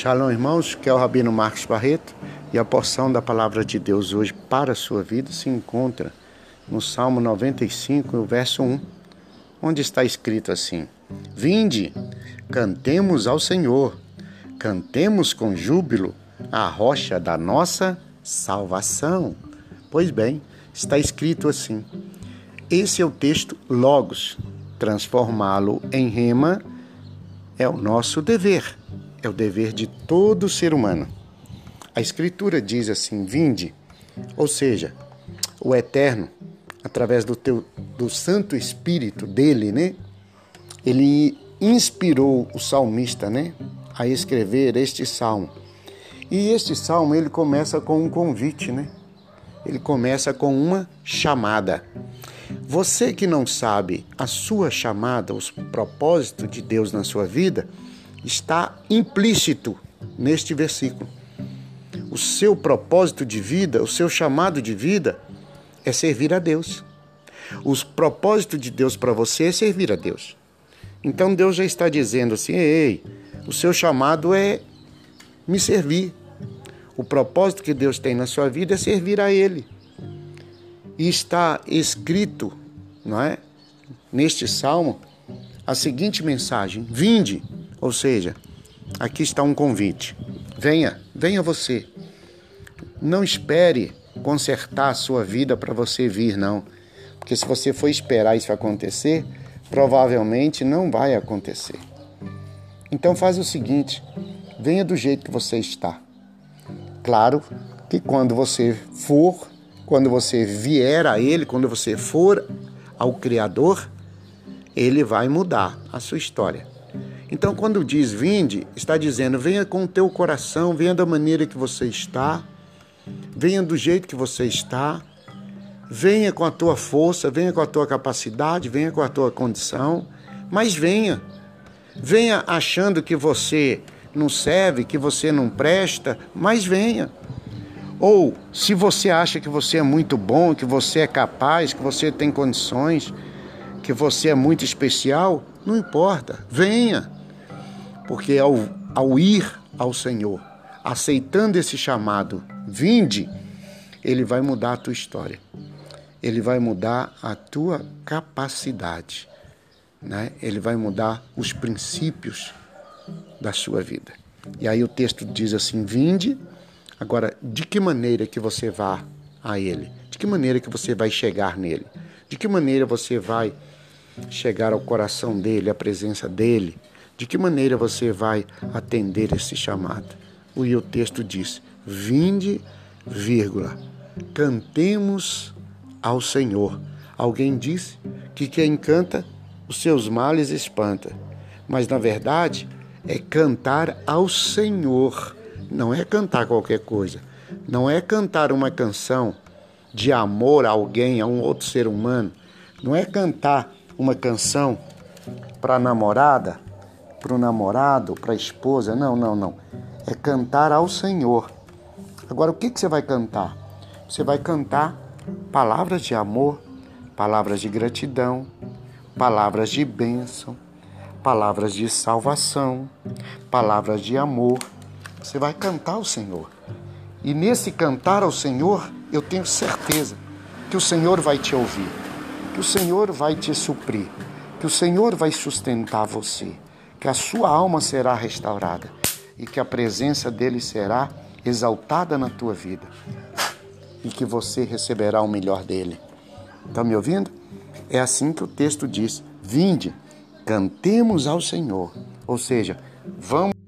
Shalom, irmãos, que é o Rabino Marcos Barreto e a porção da palavra de Deus hoje para a sua vida se encontra no Salmo 95, o verso 1, onde está escrito assim: Vinde, cantemos ao Senhor, cantemos com júbilo a rocha da nossa salvação. Pois bem, está escrito assim. Esse é o texto Logos. Transformá-lo em rema é o nosso dever é o dever de todo ser humano. A Escritura diz assim: vinde, ou seja, o Eterno, através do, teu, do Santo Espírito dele, né? Ele inspirou o salmista, né? A escrever este salmo. E este salmo ele começa com um convite, né? Ele começa com uma chamada. Você que não sabe a sua chamada, os propósitos de Deus na sua vida, está implícito neste versículo. O seu propósito de vida, o seu chamado de vida é servir a Deus. O propósito de Deus para você é servir a Deus. Então Deus já está dizendo assim: ei, o seu chamado é me servir. O propósito que Deus tem na sua vida é servir a Ele. E está escrito, não é? Neste salmo, a seguinte mensagem: Vinde, ou seja, aqui está um convite. Venha, venha você. Não espere consertar a sua vida para você vir, não. Porque se você for esperar isso acontecer, provavelmente não vai acontecer. Então faz o seguinte, venha do jeito que você está. Claro que quando você for, quando você vier a ele, quando você for ao criador, ele vai mudar a sua história. Então, quando diz vinde, está dizendo venha com o teu coração, venha da maneira que você está, venha do jeito que você está, venha com a tua força, venha com a tua capacidade, venha com a tua condição, mas venha. Venha achando que você não serve, que você não presta, mas venha. Ou se você acha que você é muito bom, que você é capaz, que você tem condições, que você é muito especial, não importa, venha. Porque ao, ao ir ao Senhor, aceitando esse chamado, vinde, ele vai mudar a tua história. Ele vai mudar a tua capacidade. Né? Ele vai mudar os princípios da sua vida. E aí o texto diz assim: vinde. Agora, de que maneira que você vá a Ele? De que maneira que você vai chegar nele? De que maneira você vai chegar ao coração dele, à presença dele? De que maneira você vai atender esse chamado? E o texto diz: Vinde, vírgula, cantemos ao Senhor. Alguém disse que quem canta, os seus males espanta. Mas na verdade é cantar ao Senhor, não é cantar qualquer coisa. Não é cantar uma canção de amor a alguém, a um outro ser humano. Não é cantar uma canção para namorada para o namorado, para a esposa. Não, não, não. É cantar ao Senhor. Agora, o que, que você vai cantar? Você vai cantar palavras de amor, palavras de gratidão, palavras de bênção, palavras de salvação, palavras de amor. Você vai cantar ao Senhor. E nesse cantar ao Senhor, eu tenho certeza que o Senhor vai te ouvir, que o Senhor vai te suprir, que o Senhor vai sustentar você que a sua alma será restaurada e que a presença dele será exaltada na tua vida e que você receberá o melhor dele. Está me ouvindo? É assim que o texto diz: Vinde, cantemos ao Senhor. Ou seja, vamos